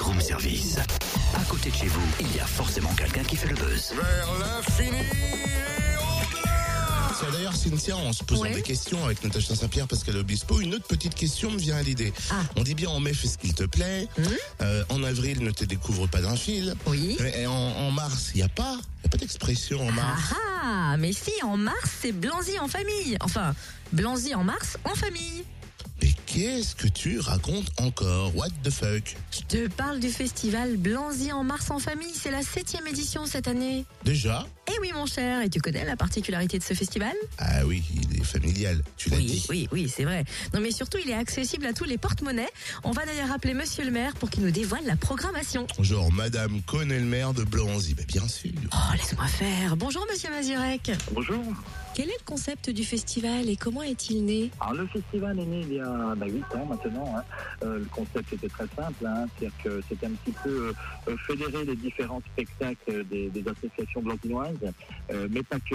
Room Service. À côté de chez vous, il y a forcément quelqu'un qui fait le buzz. Vers l'infini et au-delà Tiens, D'ailleurs, Cynthia, en se posant Ouais. des questions avec Natacha Saint-Pierre parce qu'elle est obispo, une autre petite question me vient à l'idée. Ah. On dit bien en mai, fais ce qu'il te plaît. Euh, en avril, ne te découvre pas d'un fil. Oui. Et en, en mars, il n'y a pas, y a pas d'expression en Ah mars. ah, mais si, en mars, c'est Blanzy en famille. Enfin, Blanzy en mars en famille. Qu'est-ce que tu racontes encore? What the fuck? Je te parle du festival Blanzy en mars en famille. C'est la septième édition cette année. Déjà? Eh oui, mon cher. Et tu connais la particularité de ce festival? Ah oui, il est familial, tu l'as Oui, dit. oui, oui, c'est vrai. Non, mais surtout, il est accessible à tous les porte-monnaies. On va d'ailleurs appeler Monsieur le maire pour qu'il nous dévoile la programmation. Genre, Madame connaît le maire de Blanzy. Ben, bien sûr. Oh, laisse-moi faire. Bonjour, Monsieur Mazurek. Bonjour. Quel est le concept du festival et comment est-il né Alors le festival est né il y a bah, 8 ans maintenant. hein. Euh, le concept était très simple, hein. c'est-à-dire que c'était un petit peu euh, fédérer les différents spectacles des, associations blanquinoises, euh, mais pas que.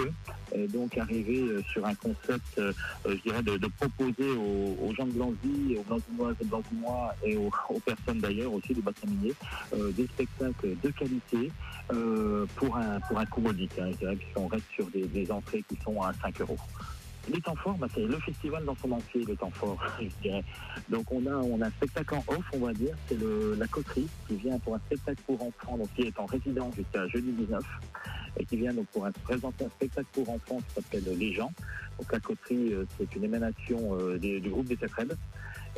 Et donc arriver euh, sur un concept, euh, euh, je dirais, de, proposer aux, aux gens de Blanzy, aux blanquinoises et blanquinois et aux, aux personnes d'ailleurs aussi du bassin minier, euh, des spectacles de qualité euh, pour un pour un coût modique. Hein. Je dirais qu'on reste sur des, entrées qui sont à 5 euros. Les temps forts, bah, c'est le festival dans son entier, le temps fort, je dirais. Donc on a, on a un spectacle en off, on va dire, c'est la coterie qui vient pour un spectacle pour enfants, donc qui est en résidence jusqu'à jeudi 19, et qui vient donc pour présenter un spectacle pour enfants qui s'appelle Les gens. Donc la coterie, euh, c'est une émanation euh, du groupe des Tétrèdes,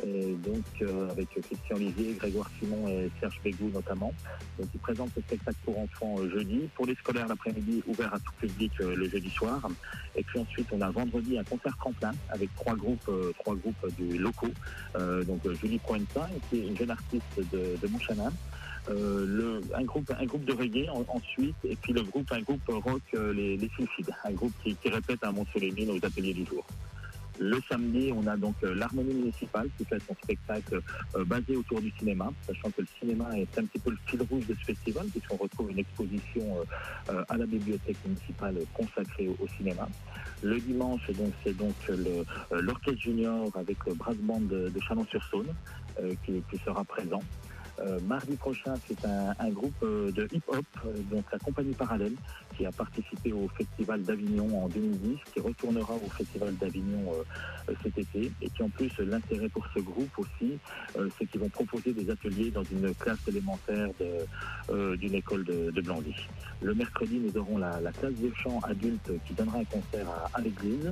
et donc euh, avec Christian Olivier, Grégoire Simon et Serge Bégou notamment. Donc ils présentent ce spectacle pour enfants euh, jeudi, pour les scolaires l'après-midi, ouvert à tout public euh, le jeudi soir. Et puis ensuite, on a vendredi un concert tremplin avec trois groupes, euh, trois groupes du locaux. Donc Julie Proenza, qui est une jeune artiste de, de Montchanin. Le, un groupe, un groupe de reggae en- ensuite, et puis le groupe, un groupe rock, les, les Sulfides, un groupe qui, qui répète à Mont-Soleil aux ateliers du jour. Le samedi, on a donc euh, l'Harmonie municipale qui fait son spectacle euh, basé autour du cinéma, sachant que le cinéma est un petit peu le fil rouge de ce festival, puisqu'on retrouve une exposition euh, à la bibliothèque municipale consacrée au, cinéma. Le dimanche, c'est donc l'orchestre junior avec le brass band de, Chalon-sur-Saône qui sera présent. Euh, mardi prochain, c'est un, groupe euh, de hip-hop, euh, donc la compagnie Parallèle, qui a participé au Festival d'Avignon en 2010, qui retournera au Festival d'Avignon cet été, et qui en plus, l'intérêt pour ce groupe aussi, c'est qu'ils vont proposer des ateliers dans une classe élémentaire d'une école de, de. Le mercredi, nous aurons la, la classe de chant adulte qui donnera un concert à, l'église.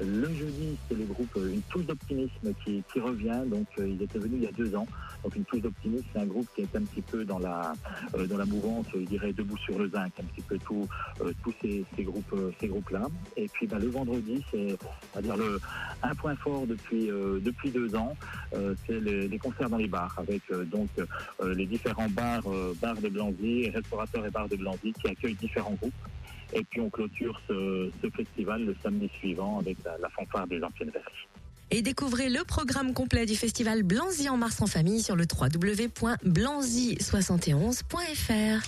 Le jeudi, c'est le groupe Une touche d'optimisme qui, qui revient. Donc, ils étaient venus il y a deux ans. Donc, Une touche d'optimisme, c'est un groupe qui est un petit peu dans la, euh, dans la mouvance, je dirais, debout sur le zinc, un petit peu euh, tous ces, ces groupes, euh, groupes-là. Et puis, bah, le vendredi, c'est, on va dire, le, un point fort depuis, depuis deux ans, c'est les, concerts dans les bars, avec donc les différents bars, bars de Blanzy, restaurateurs et bars de Blanzy qui accueillent différents groupes. Et puis on clôture ce, festival le samedi suivant avec la, la fanfare des anciennes verges. Et découvrez le programme complet du festival Blanzy en mars en famille sur le www.blanzy71.fr.